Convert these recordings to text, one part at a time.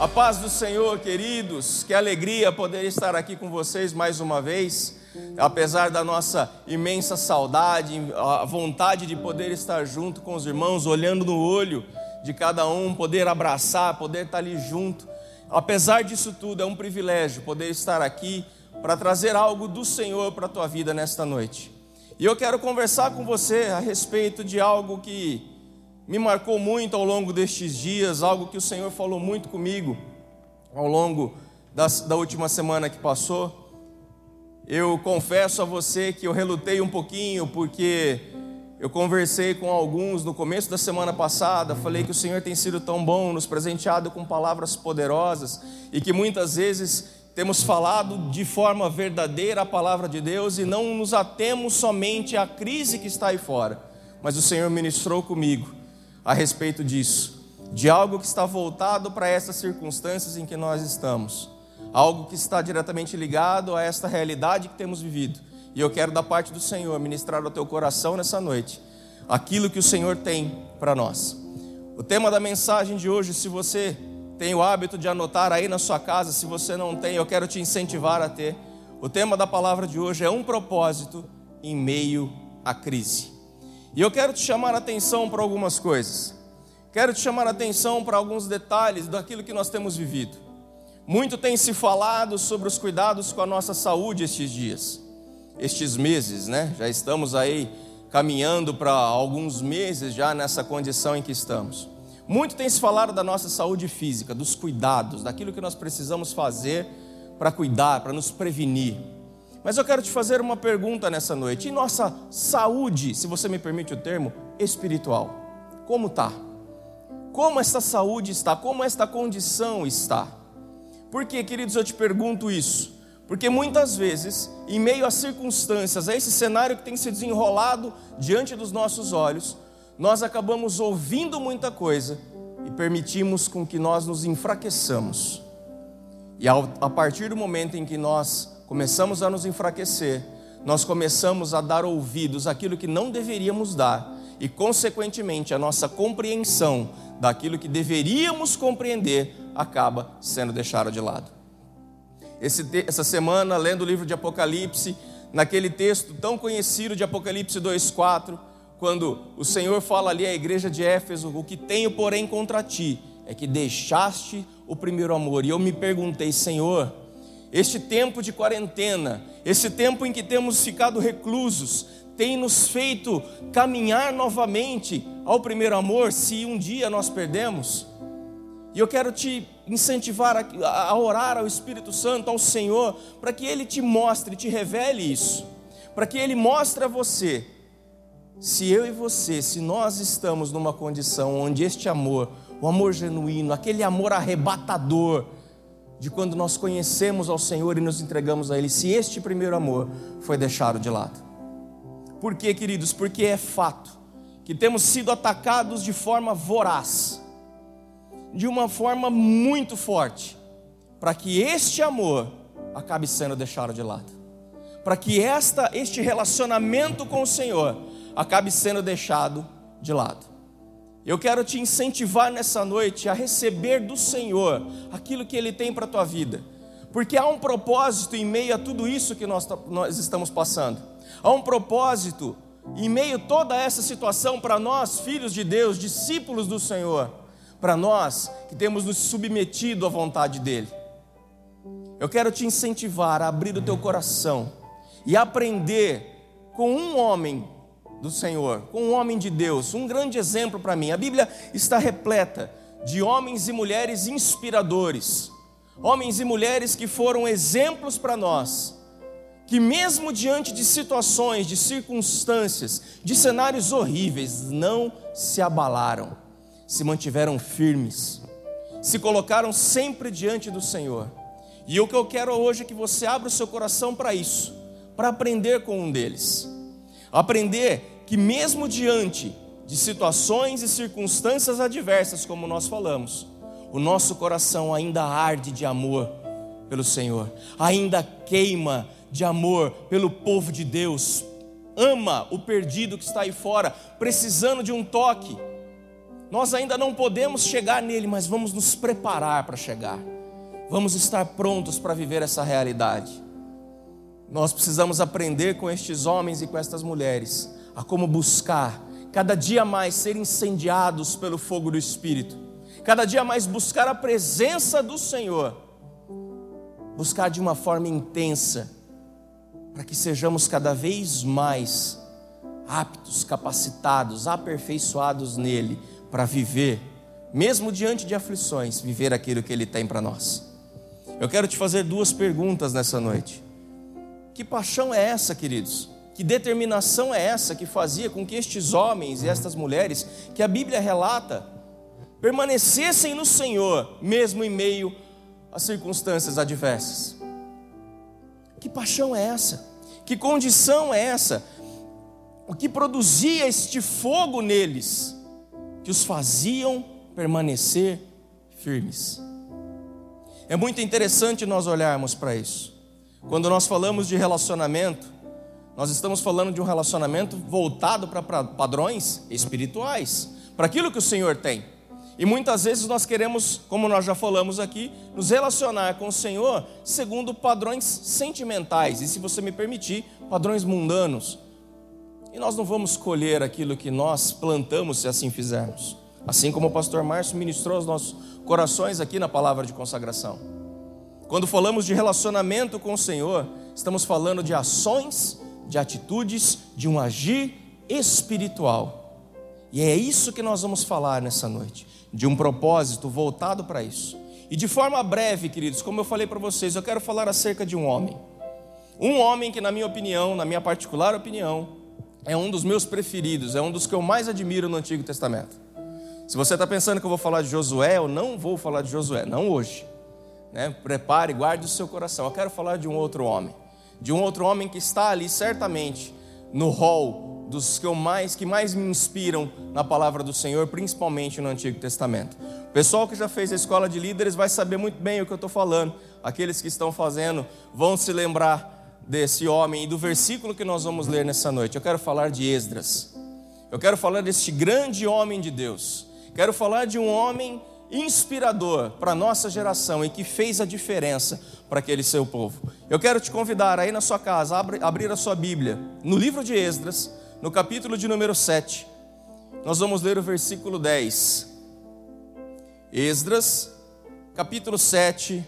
A paz do Senhor, queridos, que alegria poder estar aqui com vocês mais uma vez. Apesar da nossa imensa saudade, a vontade de poder estar junto com os irmãos, olhando no olho de cada um, poder abraçar, poder estar ali junto. Apesar disso tudo, é um privilégio poder estar aqui para trazer algo do Senhor para a tua vida nesta noite. E eu quero conversar com você a respeito de algo que me marcou muito ao longo destes dias, algo que o Senhor falou muito comigo ao longo da última semana que passou. Eu confesso a você que eu relutei um pouquinho, porque eu conversei com alguns no começo da semana passada, falei que o Senhor tem sido tão bom, nos presenteado com palavras poderosas e que muitas vezes temos falado de forma verdadeira a palavra de Deus e não nos atemos somente à crise que está aí fora. Mas o Senhor ministrou comigo a respeito disso, de algo que está voltado para essas circunstâncias em que nós estamos, algo que está diretamente ligado a esta realidade que temos vivido. E eu quero, da parte do Senhor, ministrar ao teu coração nessa noite aquilo que o Senhor tem para nós. O tema da mensagem de hoje, se você tem o hábito de anotar aí na sua casa, se você não tem, eu quero te incentivar a ter. O tema da palavra de hoje é um propósito em meio à crise. E eu quero te chamar a atenção para algumas coisas. Quero te chamar a atenção para alguns detalhes daquilo que nós temos vivido. Muito tem se falado sobre os cuidados com a nossa saúde estes dias, estes meses, né? Já estamos aí caminhando para alguns meses já nessa condição em que estamos. Muito tem se falado da nossa saúde física, dos cuidados, daquilo que nós precisamos fazer para cuidar, para nos prevenir. Mas eu quero te fazer uma pergunta nessa noite. E nossa saúde, se você me permite o termo, espiritual? Como está? Como esta saúde está? Como esta condição está? Por que, queridos, eu te pergunto isso? Porque muitas vezes, em meio a circunstâncias, a esse cenário que tem se desenrolado diante dos nossos olhos, nós acabamos ouvindo muita coisa e permitimos com que nós nos enfraqueçamos. E a partir do momento em que nós começamos a nos enfraquecer, nós começamos a dar ouvidos àquilo que não deveríamos dar, e, consequentemente, a nossa compreensão daquilo que deveríamos compreender acaba sendo deixada de lado. Esse, essa semana, lendo o livro de Apocalipse, naquele texto tão conhecido de Apocalipse 2,4, quando o Senhor fala ali à igreja de Éfeso: O que tenho, porém, contra ti é que deixaste o primeiro amor. E eu me perguntei, Senhor, este tempo de quarentena, esse tempo em que temos ficado reclusos, tem nos feito caminhar novamente ao primeiro amor, se um dia nós perdemos. E eu quero te incentivar a, a orar ao Espírito Santo, ao Senhor, para que Ele te mostre, te revele isso, para que Ele mostre a você, se eu e você, se nós estamos numa condição onde este amor, o amor genuíno, aquele amor arrebatador, de quando nós conhecemos ao Senhor e nos entregamos a Ele, se este primeiro amor foi deixado de lado. Por quê, queridos? Porque é fato que temos sido atacados de forma voraz, de uma forma muito forte, para que este amor acabe sendo deixado de lado, para que esta, este relacionamento com o Senhor acabe sendo deixado de lado. Eu quero te incentivar nessa noite a receber do Senhor aquilo que Ele tem para a tua vida, porque há um propósito em meio a tudo isso que nós, nós estamos passando, há um propósito em meio a toda essa situação para nós, filhos de Deus, discípulos do Senhor, para nós que temos nos submetido à vontade dEle. Eu quero te incentivar a abrir o teu coração e aprender com um homem do Senhor, com um homem de Deus, um grande exemplo para mim. A Bíblia está repleta de homens e mulheres inspiradores, homens e mulheres que foram exemplos para nós, que mesmo diante de situações, de circunstâncias, de cenários horríveis, não se abalaram, se mantiveram firmes, se colocaram sempre diante do Senhor. E o que eu quero hoje é que você abra o seu coração para isso, para aprender com um deles. Aprender que, mesmo diante de situações e circunstâncias adversas, como nós falamos, o nosso coração ainda arde de amor pelo Senhor, ainda queima de amor pelo povo de Deus, ama o perdido que está aí fora, precisando de um toque, Nós ainda não podemos chegar nele, mas vamos nos preparar para chegar. Vamos estar prontos para viver essa realidade. Nós precisamos aprender com estes homens e com estas mulheres a como buscar cada dia mais ser incendiados pelo fogo do Espírito, cada dia mais buscar a presença do Senhor, buscar de uma forma intensa, para que sejamos cada vez mais aptos, capacitados, aperfeiçoados nele, para viver, mesmo diante de aflições, viver aquilo que ele tem para nós. Eu quero te fazer duas perguntas nessa noite. Que paixão é essa, queridos? Que determinação é essa que fazia com que estes homens e estas mulheres, que a Bíblia relata, permanecessem no Senhor, mesmo em meio às circunstâncias adversas? Que paixão é essa? Que condição é essa? O que produzia este fogo neles, que os faziam permanecer firmes? É muito interessante nós olharmos para isso. Quando nós falamos de relacionamento, nós estamos falando de um relacionamento voltado para padrões espirituais, para aquilo que o Senhor tem. E muitas vezes nós queremos, como nós já falamos aqui, nos relacionar com o Senhor segundo padrões sentimentais, e se você me permitir, padrões mundanos. E nós não vamos colher aquilo que nós plantamos se assim fizermos. Assim como o pastor Márcio ministrou os nossos corações aqui na palavra de consagração. Quando falamos de relacionamento com o Senhor, estamos falando de ações, de atitudes, de um agir espiritual. E é isso que nós vamos falar nessa noite, de um propósito voltado para isso. E de forma breve, queridos, como eu falei para vocês, eu quero falar acerca de um homem. Um homem que, na minha opinião, na minha particular opinião, é um dos meus preferidos, é um dos que eu mais admiro no Antigo Testamento. Se você está pensando que eu vou falar de Josué, eu não vou falar de Josué, não hoje. Né? Prepare, guarde o seu coração. Eu quero falar de um outro homem, de um outro homem que está ali certamente no hall dos que, eu mais, que mais me inspiram na palavra do Senhor, principalmente no Antigo Testamento. O pessoal que já fez a escola de líderes vai saber muito bem o que eu estou falando. Aqueles que estão fazendo vão se lembrar desse homem e do versículo que nós vamos ler nessa noite. Eu quero falar de Esdras. Eu quero falar deste grande homem de Deus Quero falar de um homem inspirador para a nossa geração e que fez a diferença para aquele seu povo. Eu quero te convidar aí na sua casa, a abrir a sua Bíblia, no livro de Esdras, no capítulo de número 7. Nós vamos ler o versículo 10. Esdras, capítulo 7,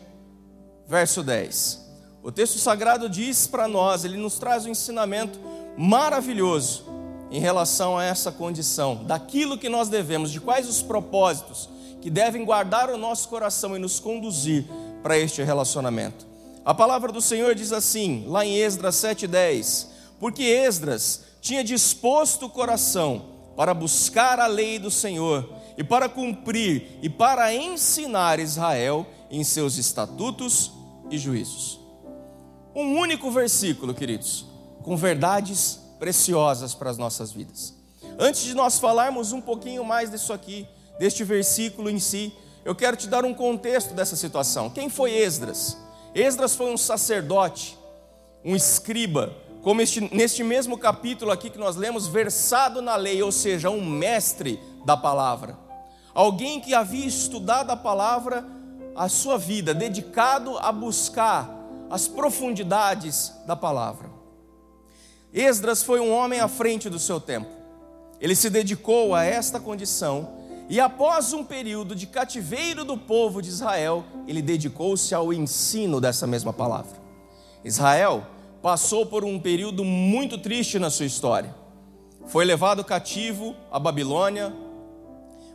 verso 10. O texto sagrado diz para nós, ele nos traz um ensinamento maravilhoso em relação a essa condição, daquilo que nós devemos, de quais os propósitos que devem guardar o nosso coração e nos conduzir para este relacionamento. A palavra do Senhor diz assim, lá em Esdras 7:10, porque Esdras tinha disposto o coração para buscar a lei do Senhor e para cumprir e para ensinar Israel em seus estatutos e juízos. Um único versículo, queridos, com verdades preciosas para as nossas vidas. Antes de nós falarmos um pouquinho mais disso aqui, deste versículo em si, eu quero te dar um contexto dessa situação. Quem foi Esdras? Esdras foi um sacerdote, um escriba, como este, neste mesmo capítulo aqui que nós lemos, versado na lei, ou seja, um mestre da palavra. Alguém que havia estudado a palavra a sua vida, dedicado a buscar as profundidades da palavra. Esdras foi um homem à frente do seu tempo. Ele se dedicou a esta condição e, após um período de cativeiro do povo de Israel, ele dedicou-se ao ensino dessa mesma palavra. Israel passou por um período muito triste na sua história. Foi levado cativo à Babilônia,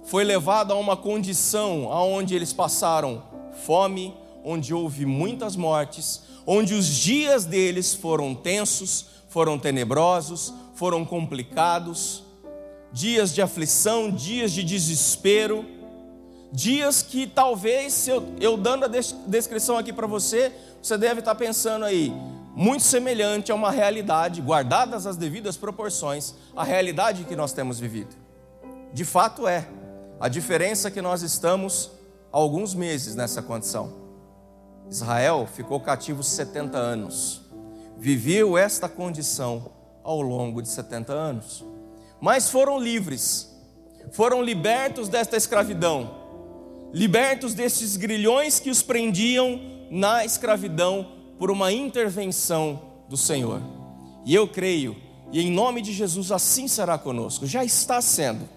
foi levado a uma condição onde eles passaram fome, onde houve muitas mortes, onde os dias deles foram tensos, foram tenebrosos, foram complicados, dias de aflição, dias de desespero, dias que talvez, eu, eu dando a descrição aqui para você, você deve estar pensando aí, muito semelhante a uma realidade, guardadas as devidas proporções, a realidade que nós temos vivido. De fato é, a diferença é que nós estamos há alguns meses nessa condição. Israel ficou cativo 70 anos viveu esta condição ao longo de 70 anos. Mas foram livres, foram libertos desta escravidão, libertos desses grilhões que os prendiam na escravidão por uma intervenção do Senhor. E eu creio, e em nome de Jesus assim será conosco, já está sendo.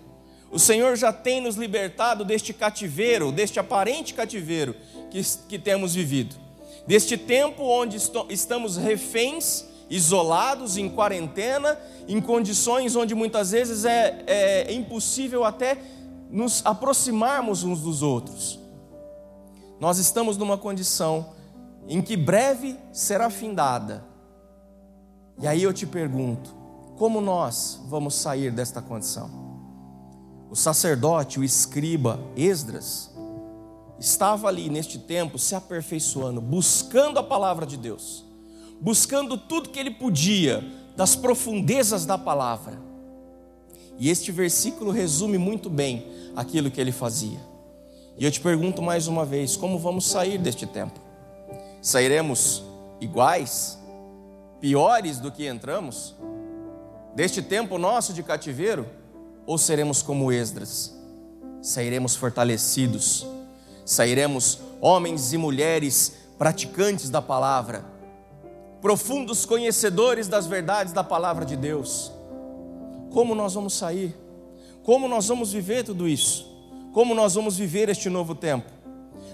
O Senhor já tem nos libertado deste cativeiro, deste aparente cativeiro que, que temos vivido, deste tempo onde estamos reféns, isolados, em quarentena, em condições onde muitas vezes é, é impossível até nos aproximarmos uns dos outros. Nós estamos numa condição em que breve será findada. E aí eu te pergunto: como nós vamos sair desta condição? O sacerdote, o escriba Esdras, estava ali neste tempo se aperfeiçoando, buscando a palavra de Deus, buscando tudo que ele podia das profundezas da palavra. E este versículo resume muito bem aquilo que ele fazia. E eu te pergunto mais uma vez: como vamos sair deste tempo? Sairemos iguais, piores do que entramos? Deste tempo nosso de cativeiro? ou seremos como Esdras? Sairemos fortalecidos, sairemos homens e mulheres praticantes da palavra, profundos conhecedores das verdades da palavra de Deus. Como nós vamos sair? Como nós vamos viver tudo isso? Como nós vamos viver este novo tempo?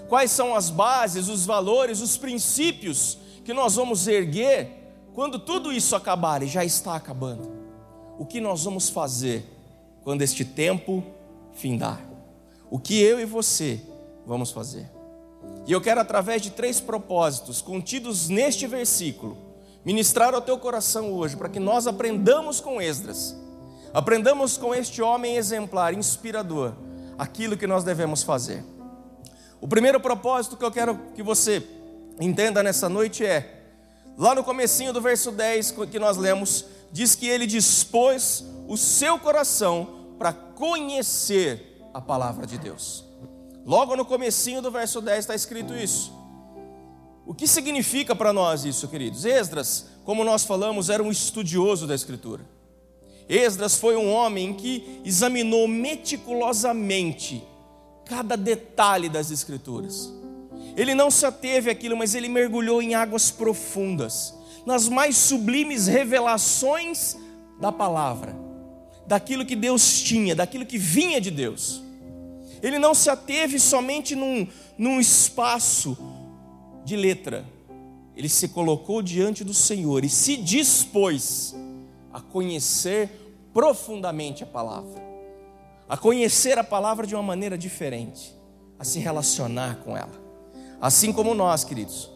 Quais são as bases, os valores, os princípios que nós vamos erguer quando tudo isso acabar e já está acabando? O que nós vamos fazer? quando este tempo findar. O que eu e você vamos fazer? E eu quero, através de três propósitos contidos neste versículo, ministrar ao teu coração hoje, para que nós aprendamos com Esdras, aprendamos com este homem exemplar, inspirador, aquilo que nós devemos fazer. O primeiro propósito que eu quero que você entenda nessa noite é, lá no comecinho do verso 10 que nós lemos, diz que ele dispôs o seu coração para conhecer a palavra de Deus. Logo no comecinho do verso 10 está escrito isso. O que significa para nós isso, queridos? Esdras, como nós falamos, era um estudioso da Escritura. Esdras foi um homem que examinou meticulosamente cada detalhe das Escrituras. Ele não se ateve àquilo, mas ele mergulhou em águas profundas, nas mais sublimes revelações da palavra daquilo que Deus tinha, daquilo que vinha de Deus. Ele não se ateve somente num, num espaço de letra, ele se colocou diante do Senhor e se dispôs a conhecer profundamente a palavra, a conhecer a palavra de uma maneira diferente, a se relacionar com ela. Assim como nós, queridos,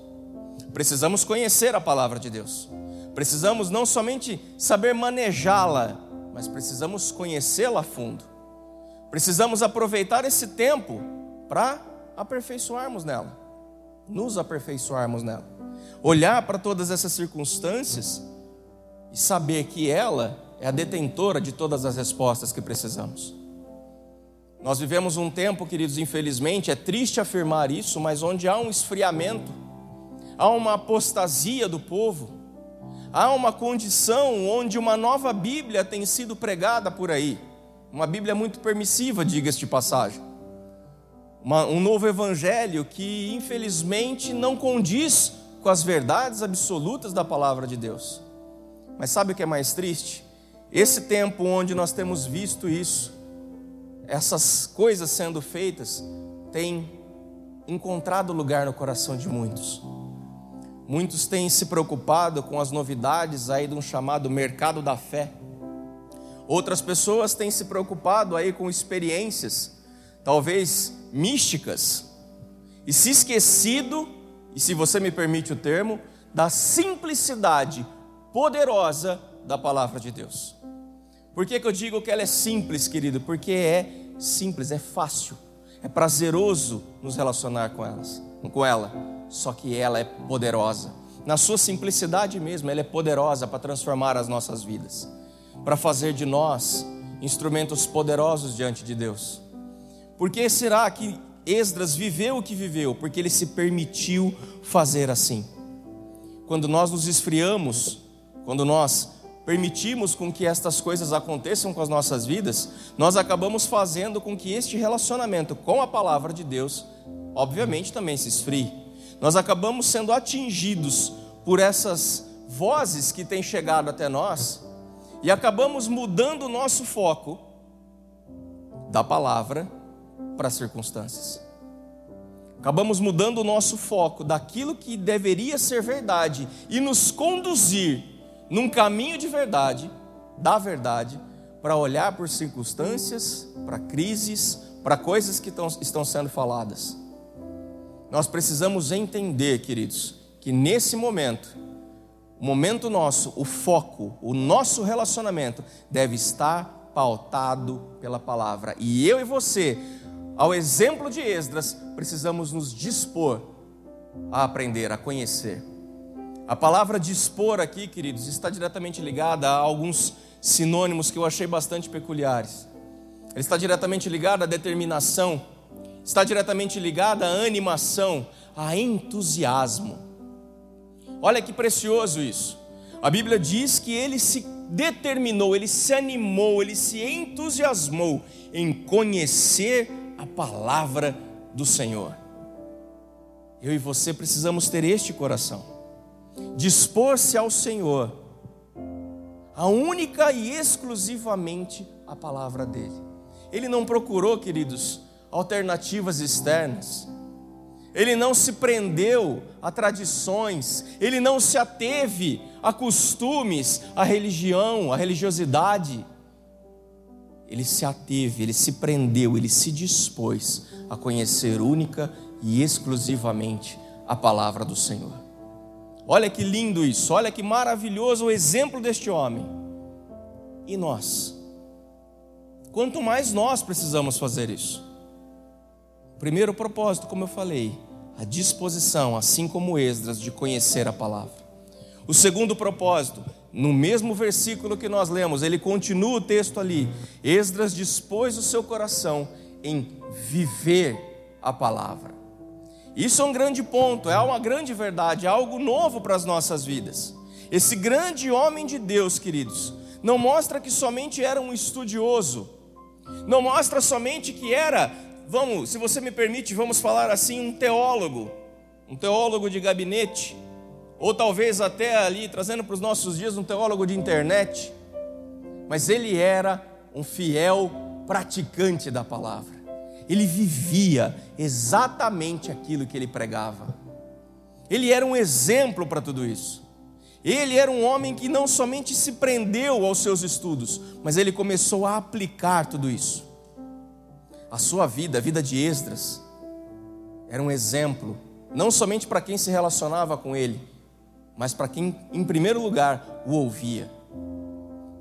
precisamos conhecer a palavra de Deus, precisamos não somente saber manejá-la, mas precisamos conhecê-la a fundo. Precisamos aproveitar esse tempo para aperfeiçoarmos nela, nos aperfeiçoarmos nela. Olhar para todas essas circunstâncias e saber que ela é a detentora de todas as respostas que precisamos. Nós vivemos um tempo, queridos, infelizmente, é triste afirmar isso, mas onde há um esfriamento, há uma apostasia do povo, há uma condição onde uma nova Bíblia tem sido pregada por aí. Uma Bíblia muito permissiva, diga-se de passagem. Uma, um novo evangelho que, infelizmente, não condiz com as verdades absolutas da palavra de Deus. Mas sabe o que é mais triste? Esse tempo onde nós temos visto isso, essas coisas sendo feitas, tem encontrado lugar no coração de muitos. Muitos têm se preocupado com as novidades aí de um chamado mercado da fé. Outras pessoas têm se preocupado aí com experiências, talvez místicas, e se esquecido, e se você me permite o termo, da simplicidade poderosa da palavra de Deus. Por que, que eu digo que ela é simples, querido? Porque é simples, é fácil, é prazeroso nos relacionar com elas, com ela só que ela é poderosa. Na sua simplicidade mesmo, ela é poderosa para transformar as nossas vidas, para fazer de nós instrumentos poderosos diante de Deus. Por que será que Esdras viveu o que viveu? Porque ele se permitiu fazer assim. Quando nós nos esfriamos, quando nós permitimos com que estas coisas aconteçam com as nossas vidas, nós acabamos fazendo com que este relacionamento com a palavra de Deus, obviamente, também se esfrie. Nós acabamos sendo atingidos por essas vozes que têm chegado até nós e acabamos mudando o nosso foco da palavra para as circunstâncias. Acabamos mudando o nosso foco daquilo que deveria ser verdade e nos conduzir num caminho de verdade, da verdade, para olhar por circunstâncias, para crises, para coisas que estão, sendo faladas. Nós precisamos entender, queridos, que nesse momento, o momento nosso, o foco, o nosso relacionamento deve estar pautado pela palavra. E eu e você, ao exemplo de Esdras, precisamos nos dispor a aprender, a conhecer. A palavra dispor aqui, queridos, está diretamente ligada a alguns sinônimos que eu achei bastante peculiares. Ele está diretamente ligado à determinação, está diretamente ligada à animação, a entusiasmo. Olha que precioso isso. A Bíblia diz que ele se determinou, ele se animou, ele se entusiasmou em conhecer a palavra do Senhor. Eu e você precisamos ter este coração dispor-se ao Senhor, a única e exclusivamente a palavra dele. Ele não procurou, queridos, alternativas externas. Ele não se prendeu a tradições, ele não se ateve a costumes, a religião, a religiosidade. Ele se ateve, ele se prendeu, ele se dispôs a conhecer única e exclusivamente a palavra do Senhor. Olha que lindo isso, olha que maravilhoso o exemplo deste homem. E nós? Quanto mais nós precisamos fazer isso. Primeiro propósito, como eu falei, a disposição, assim como Esdras, de conhecer a palavra. O segundo propósito, no mesmo versículo que nós lemos, ele continua o texto ali. Esdras dispôs o seu coração em viver a palavra. Isso é um grande ponto, é uma grande verdade, é algo novo para as nossas vidas. Esse grande homem de Deus, queridos, não mostra que somente era um estudioso, não mostra somente que era, vamos, se você me permite, vamos falar assim, um teólogo, um teólogo de gabinete, ou talvez até ali, trazendo para os nossos dias, um teólogo de internet, mas ele era um fiel praticante da palavra ele vivia exatamente aquilo que ele pregava. Ele era um exemplo para tudo isso. Ele era um homem que não somente se prendeu aos seus estudos, mas ele começou a aplicar tudo isso. A sua vida, a vida de Esdras, era um exemplo, não somente para quem se relacionava com ele, mas para quem, em primeiro lugar, o ouvia.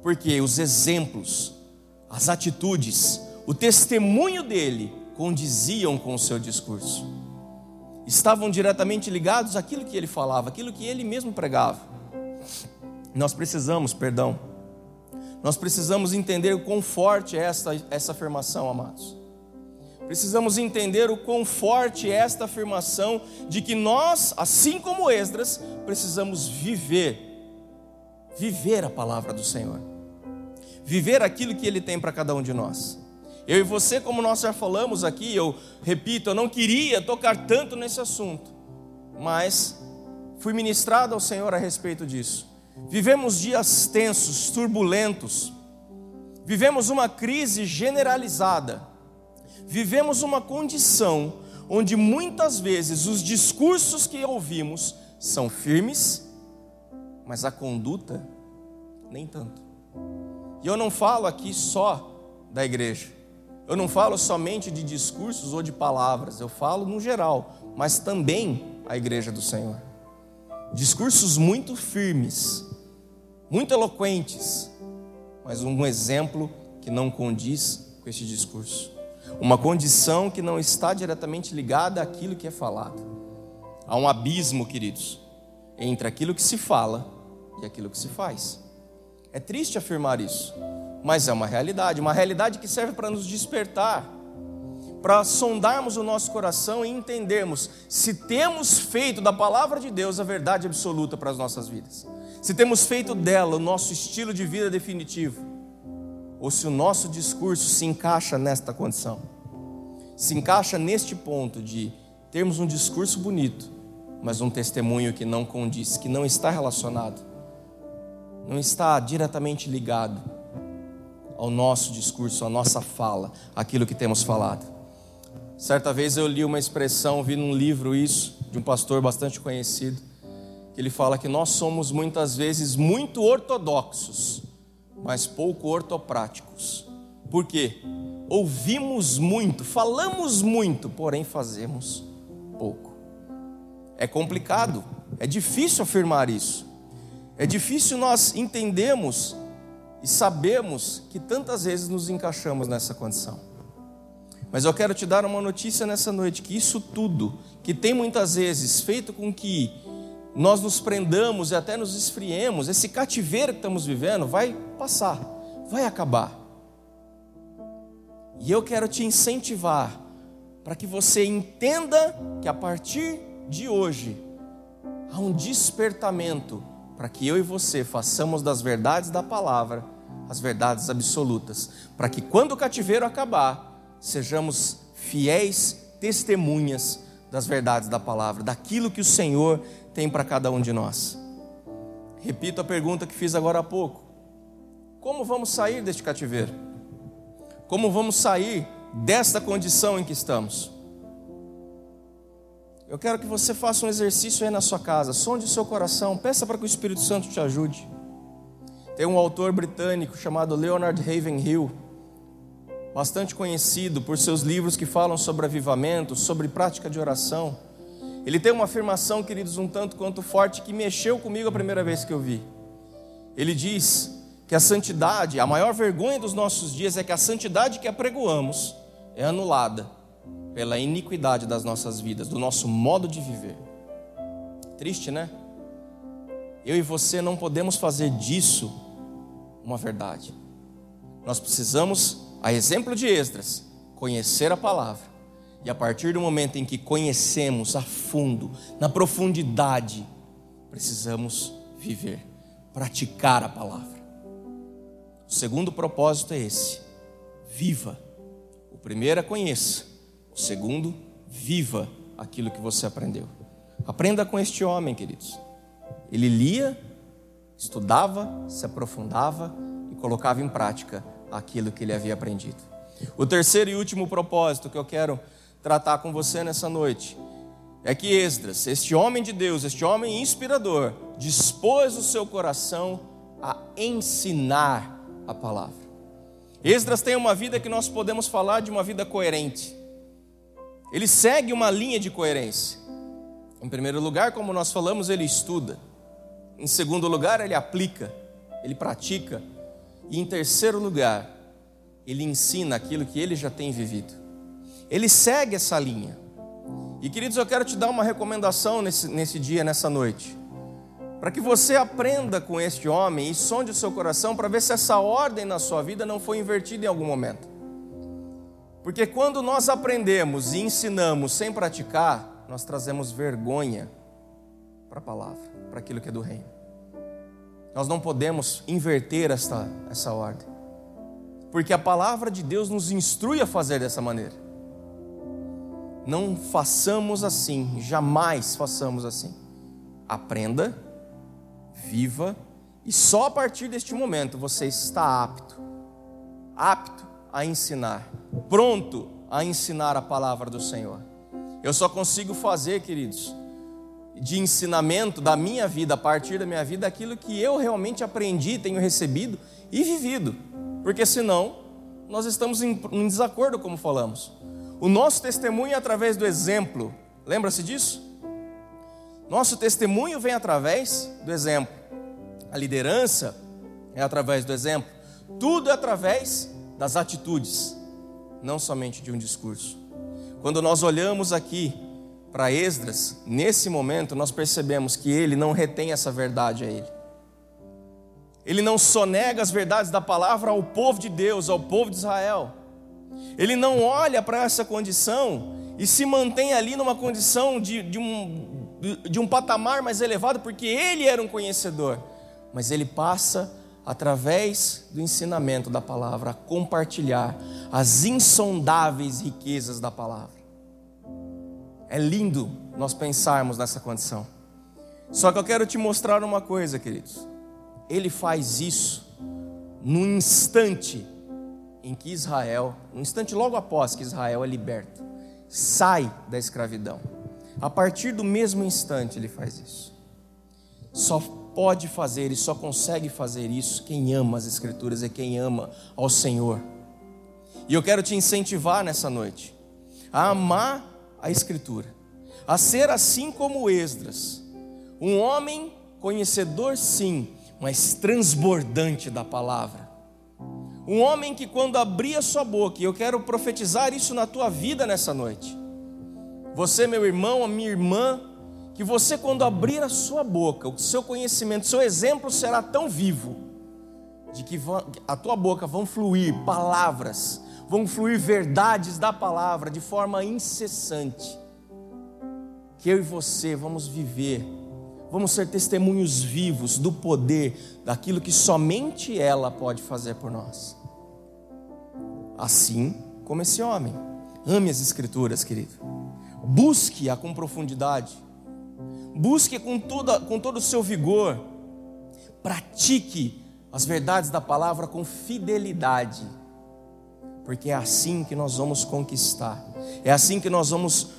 Porque os exemplos, as atitudes, o testemunho dele condiziam com o seu discurso. Estavam diretamente ligados àquilo que ele falava, aquilo que ele mesmo pregava. Nós precisamos, perdão, nós precisamos entender o quão forte é essa, essa afirmação, amados. Precisamos entender o quão forte é esta afirmação de que nós, assim como Esdras, precisamos viver, viver a palavra do Senhor, viver aquilo que Ele tem para cada um de nós. Eu e você, como nós já falamos aqui, eu repito, eu não queria tocar tanto nesse assunto, mas fui ministrado ao Senhor a respeito disso. Vivemos dias tensos, turbulentos, vivemos uma crise generalizada, vivemos uma condição onde muitas vezes os discursos que ouvimos são firmes, mas a conduta nem tanto. E eu não falo aqui só da igreja. Eu não falo somente de discursos ou de palavras, eu falo no geral, mas também a igreja do Senhor. Discursos muito firmes, muito eloquentes, mas um exemplo que não condiz com este discurso. Uma condição que não está diretamente ligada àquilo que é falado. Há um abismo, queridos, entre aquilo que se fala e aquilo que se faz. É triste afirmar isso, mas é uma realidade, uma realidade que serve para nos despertar, para sondarmos o nosso coração e entendermos se temos feito da palavra de Deus a verdade absoluta para as nossas vidas. Se temos feito dela o nosso estilo de vida definitivo, ou se o nosso discurso se encaixa nesta condição. Se encaixa neste ponto de termos um discurso bonito, mas um testemunho que não condiz, que não está relacionado, não está diretamente ligado ao nosso discurso, à nossa fala, aquilo que temos falado. Certa vez eu li uma expressão, vi num livro isso, de um pastor bastante conhecido, que ele fala que nós somos muitas vezes muito ortodoxos, mas pouco ortopráticos. Por quê? Ouvimos muito, falamos muito, porém fazemos pouco. É complicado, é difícil afirmar isso. É difícil nós entendermos e sabemos que tantas vezes nos encaixamos nessa condição. Mas eu quero te dar uma notícia nessa noite: que isso tudo, que tem muitas vezes feito com que nós nos prendamos e até nos esfriemos, esse cativeiro que estamos vivendo vai passar, vai acabar. E eu quero te incentivar para que você entenda que a partir de hoje há um despertamento para que eu e você façamos das verdades da palavra as verdades absolutas, para que quando o cativeiro acabar, sejamos fiéis testemunhas das verdades da palavra, daquilo que o Senhor tem para cada um de nós. Repito a pergunta que fiz agora há pouco: como vamos sair deste cativeiro? Como vamos sair desta condição em que estamos? Eu quero que você faça um exercício aí na sua casa, sonde o seu coração, peça para que o Espírito Santo te ajude. Tem um autor britânico chamado Leonard Ravenhill, bastante conhecido por seus livros que falam sobre avivamento, sobre prática de oração. Ele tem uma afirmação, queridos, um tanto quanto forte que mexeu comigo a primeira vez que eu vi. Ele diz que a santidade, a maior vergonha dos nossos dias é que a santidade que apregoamos é anulada pela iniquidade das nossas vidas, do nosso modo de viver. Triste, né? Eu e você não podemos fazer disso uma verdade. Nós precisamos a exemplo de Esdras, conhecer a palavra. E a partir do momento em que conhecemos a fundo, na profundidade, precisamos viver, praticar a palavra. O segundo propósito é esse: viva. O primeiro é conheça, o segundo, viva aquilo que você aprendeu. Aprenda com este homem, queridos. Ele lia, estudava, se aprofundava e colocava em prática aquilo que ele havia aprendido. O terceiro e último propósito que eu quero tratar com você nessa noite é que Esdras, este homem de Deus, este homem inspirador, dispôs o seu coração a ensinar a palavra. Esdras tem uma vida que nós podemos falar de uma vida coerente. Ele segue uma linha de coerência. Em primeiro lugar, como nós falamos, ele estuda. Em segundo lugar, ele aplica, ele pratica e em terceiro lugar, ele ensina aquilo que ele já tem vivido. Ele segue essa linha. E queridos, eu quero te dar uma recomendação nesse, nesse dia, nessa noite. Para que você aprenda com este homem e sonde o seu coração para ver se essa ordem na sua vida não foi invertida em algum momento. Porque quando nós aprendemos e ensinamos sem praticar, nós trazemos vergonha para a palavra, para aquilo que é do reino. Nós não podemos inverter essa, essa ordem, porque a palavra de Deus nos instrui a fazer dessa maneira. Não façamos assim, jamais façamos assim. Aprenda, viva, e só a partir deste momento você está apto, apto a ensinar, pronto a ensinar a palavra do Senhor. Eu só consigo fazer, queridos, de ensinamento da minha vida, a partir da minha vida, aquilo que eu realmente aprendi, tenho recebido e vivido. Porque senão, nós estamos em, desacordo, como falamos. O nosso testemunho é através do exemplo. Lembra-se disso? Nosso testemunho vem através do exemplo. A liderança é através do exemplo. Tudo é através das atitudes, não somente de um discurso. Quando nós olhamos aqui para Esdras, nesse momento nós percebemos que ele não retém essa verdade a ele. Ele não sonega as verdades da palavra ao povo de Deus, ao povo de Israel. Ele não olha para essa condição e se mantém ali numa condição de, de, um, de um patamar mais elevado, porque ele era um conhecedor, mas ele passa através do ensinamento da palavra, a compartilhar as insondáveis riquezas da palavra. É lindo nós pensarmos nessa condição. Só que eu quero te mostrar uma coisa, queridos. Ele faz isso no instante em que Israel, no instante logo após que Israel é liberto, sai da escravidão. A partir do mesmo instante ele faz isso. Só pode fazer e só consegue fazer isso quem ama as Escrituras, é quem ama ao Senhor. E eu quero te incentivar nessa noite a amar a Escritura, a ser assim como Esdras, um homem conhecedor, sim, mas transbordante da palavra. Um homem que, quando abria sua boca, e eu quero profetizar isso na tua vida nessa noite. Você, meu irmão, a minha irmã, que você, quando abrir a sua boca, o seu conhecimento, o seu exemplo será tão vivo, de que a tua boca vão fluir palavras, vão fluir verdades da palavra de forma incessante. Que eu e você vamos viver, vamos ser testemunhos vivos do poder daquilo que somente ela pode fazer por nós. Assim como esse homem. Ame as Escrituras, querido. Busque-a com profundidade busque com, toda, com todo o seu vigor, pratique as verdades da palavra com fidelidade, porque é assim que nós vamos conquistar, é assim que nós vamos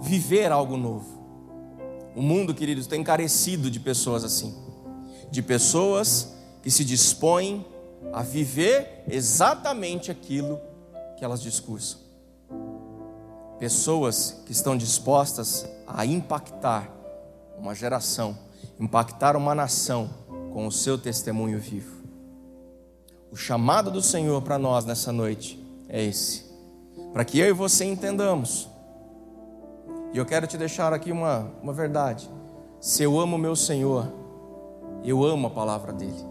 viver algo novo. O mundo, queridos, tem carecido de pessoas assim, de pessoas que se dispõem a viver exatamente aquilo que elas discursam. Pessoas que estão dispostas a impactar uma geração, impactar uma nação com o seu testemunho vivo. O chamado do Senhor para nós nessa noite é esse, para que eu e você entendamos. E eu quero te deixar aqui uma, uma verdade: se eu amo meu Senhor, eu amo a palavra dEle.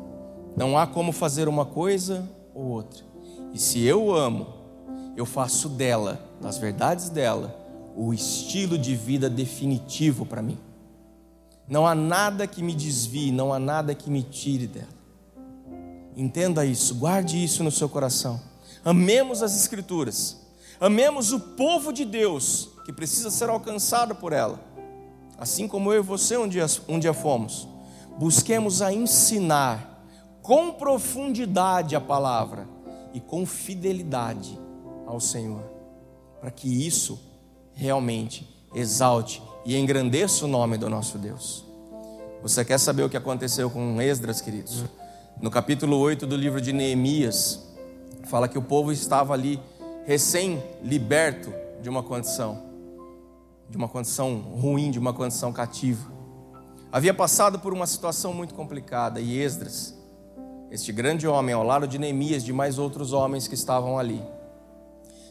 Não há como fazer uma coisa ou outra. E se eu amo, eu faço dela, das verdades dela, o estilo de vida definitivo para mim. Não há nada que me desvie, não há nada que me tire dela. Entenda isso, guarde isso no seu coração. Amemos as Escrituras, amemos o povo de Deus que precisa ser alcançado por ela, assim como eu e você um dia, um dia fomos. Busquemos a ensinar com profundidade a palavra e com fidelidade ao Senhor, para que isso realmente exalte e engrandeça o nome do nosso Deus. Você quer saber o que aconteceu com Esdras, queridos? No capítulo 8 do livro de Neemias, fala que o povo estava ali recém-liberto de uma condição, de uma condição ruim, de uma condição cativa. Havia passado por uma situação muito complicada e Esdras, este grande homem, ao lado de Neemias, de mais outros homens que estavam ali,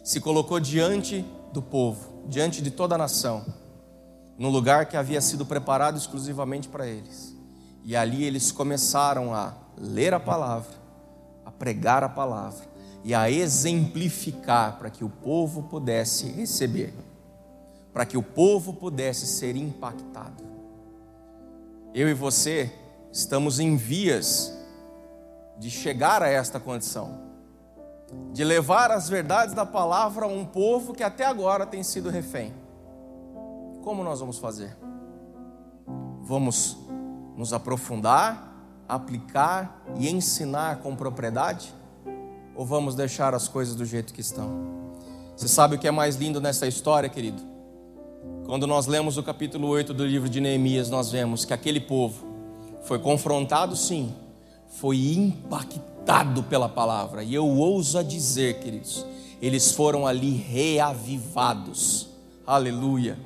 se colocou diante do povo, diante de toda a nação num lugar que havia sido preparado exclusivamente para eles. E ali eles começaram a ler a palavra, a pregar a palavra e a exemplificar para que o povo pudesse receber, para que o povo pudesse ser impactado. Eu e você estamos em vias de chegar a esta condição, de levar as verdades da palavra a um povo que até agora tem sido refém. Como nós vamos fazer? Vamos nos aprofundar, aplicar e ensinar com propriedade? Ou vamos deixar as coisas do jeito que estão? Você sabe o que é mais lindo nessa história, querido? Quando nós lemos o capítulo 8 do livro de Neemias, nós vemos que aquele povo foi confrontado, sim, foi impactado pela palavra. E eu ouso dizer, queridos, eles foram ali reavivados. Aleluia.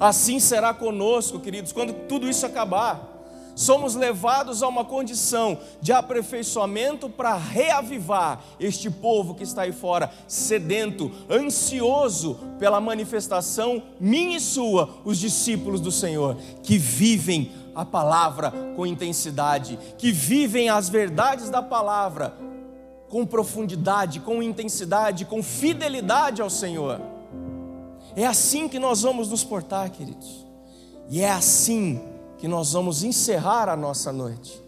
Assim será conosco, queridos, quando tudo isso acabar. Somos levados a uma condição de aperfeiçoamento para reavivar este povo que está aí fora, sedento, ansioso pela manifestação minha e sua, os discípulos do Senhor, que vivem a palavra com intensidade, que vivem as verdades da palavra com profundidade, com intensidade, com fidelidade ao Senhor. É assim que nós vamos nos portar, queridos. E é assim que nós vamos encerrar a nossa noite.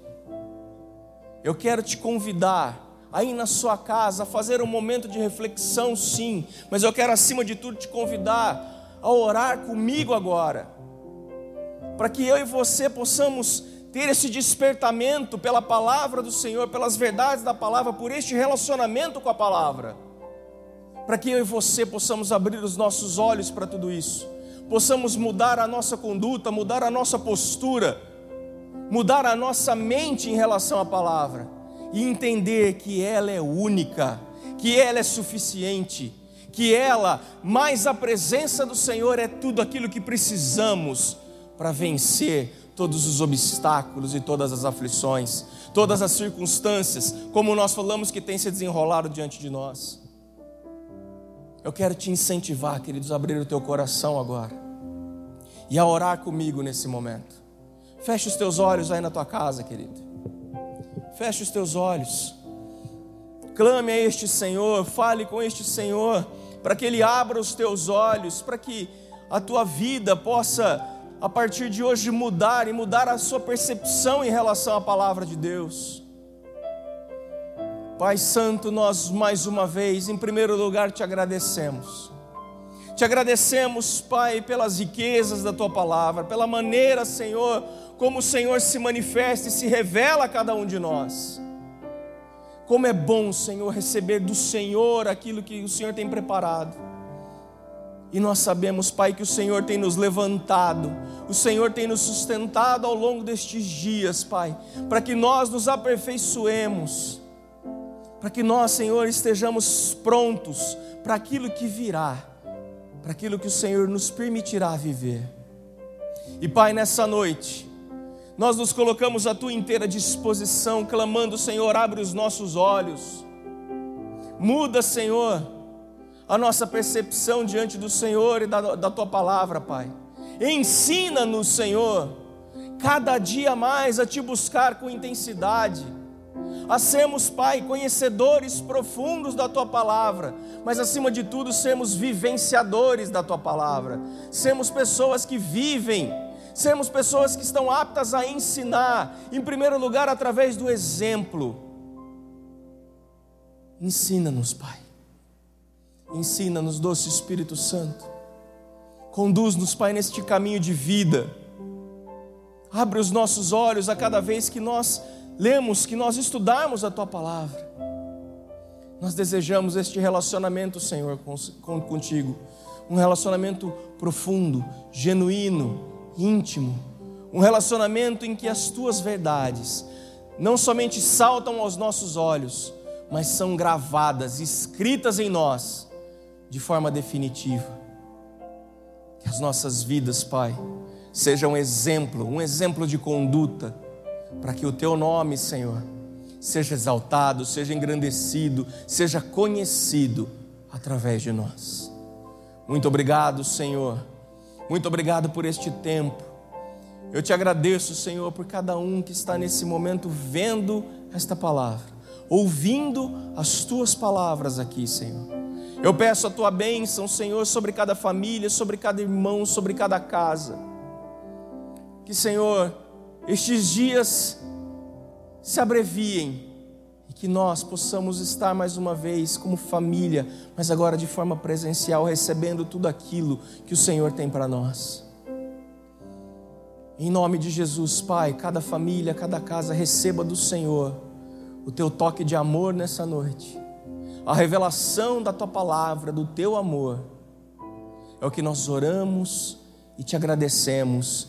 Eu quero te convidar aí na sua casa a fazer um momento de reflexão, sim, mas eu quero acima de tudo te convidar a orar comigo agora, para que eu e você possamos ter esse despertamento pela palavra do Senhor, pelas verdades da palavra, por este relacionamento com a palavra, para que eu e você possamos abrir os nossos olhos para tudo isso, possamos mudar a nossa conduta, mudar a nossa postura, mudar a nossa mente em relação à palavra e entender que ela é única, que ela é suficiente, que ela, mais a presença do Senhor, é tudo aquilo que precisamos para vencer todos os obstáculos e todas as aflições, todas as circunstâncias, como nós falamos que tem se desenrolado diante de nós. Eu quero te incentivar, queridos, a abrir o teu coração agora e a orar comigo nesse momento. Feche os teus olhos aí na tua casa, querido. Feche os teus olhos. Clame a este Senhor, fale com este Senhor, para que Ele abra os teus olhos, para que a tua vida possa a partir de hoje mudar e mudar a sua percepção em relação à palavra de Deus. Pai Santo, nós mais uma vez, em primeiro lugar, te agradecemos. Te agradecemos, Pai, pelas riquezas da tua palavra, pela maneira, Senhor, como o Senhor se manifesta e se revela a cada um de nós. Como é bom, Senhor, receber do Senhor aquilo que o Senhor tem preparado. E nós sabemos, Pai, que o Senhor tem nos levantado, o Senhor tem nos sustentado ao longo destes dias, Pai, para que nós nos aperfeiçoemos, para que nós, Senhor, estejamos prontos para aquilo que virá, para aquilo que o Senhor nos permitirá viver. E, Pai, nessa noite, nós nos colocamos à tua inteira disposição, clamando, Senhor, abre os nossos olhos, muda, Senhor a nossa percepção diante do Senhor e da, da tua palavra, Pai. Ensina-nos, Senhor, cada dia mais a te buscar com intensidade, a sermos, Pai, conhecedores profundos da tua palavra, mas acima de tudo, sermos vivenciadores da tua palavra, sermos pessoas que vivem, sermos pessoas que estão aptas a ensinar, em primeiro lugar, através do exemplo. Ensina-nos, Pai Ensina-nos, doce Espírito Santo. Conduz-nos, Pai, neste caminho de vida. Abre os nossos olhos a cada vez que nós lemos, que nós estudarmos a Tua palavra. Nós desejamos este relacionamento, Senhor, contigo. Um relacionamento profundo, genuíno, íntimo. Um relacionamento em que as Tuas verdades não somente saltam aos nossos olhos, mas são gravadas, escritas em nós de forma definitiva. Que as nossas vidas, Pai, sejam um exemplo, um exemplo de conduta, para que o Teu nome, Senhor, seja exaltado, seja engrandecido, seja conhecido através de nós. Muito obrigado, Senhor. Muito obrigado por este tempo. Eu te agradeço, Senhor, por cada um que está nesse momento vendo esta palavra, ouvindo as tuas palavras aqui, Senhor. Eu peço a tua bênção, Senhor, sobre cada família, sobre cada irmão, sobre cada casa. Que, Senhor, estes dias se abreviem e que nós possamos estar mais uma vez como família, mas agora de forma presencial, recebendo tudo aquilo que o Senhor tem para nós. Em nome de Jesus, Pai, cada família, cada casa receba do Senhor o teu toque de amor nessa noite a revelação da tua palavra, do teu amor. É o que nós oramos e te agradecemos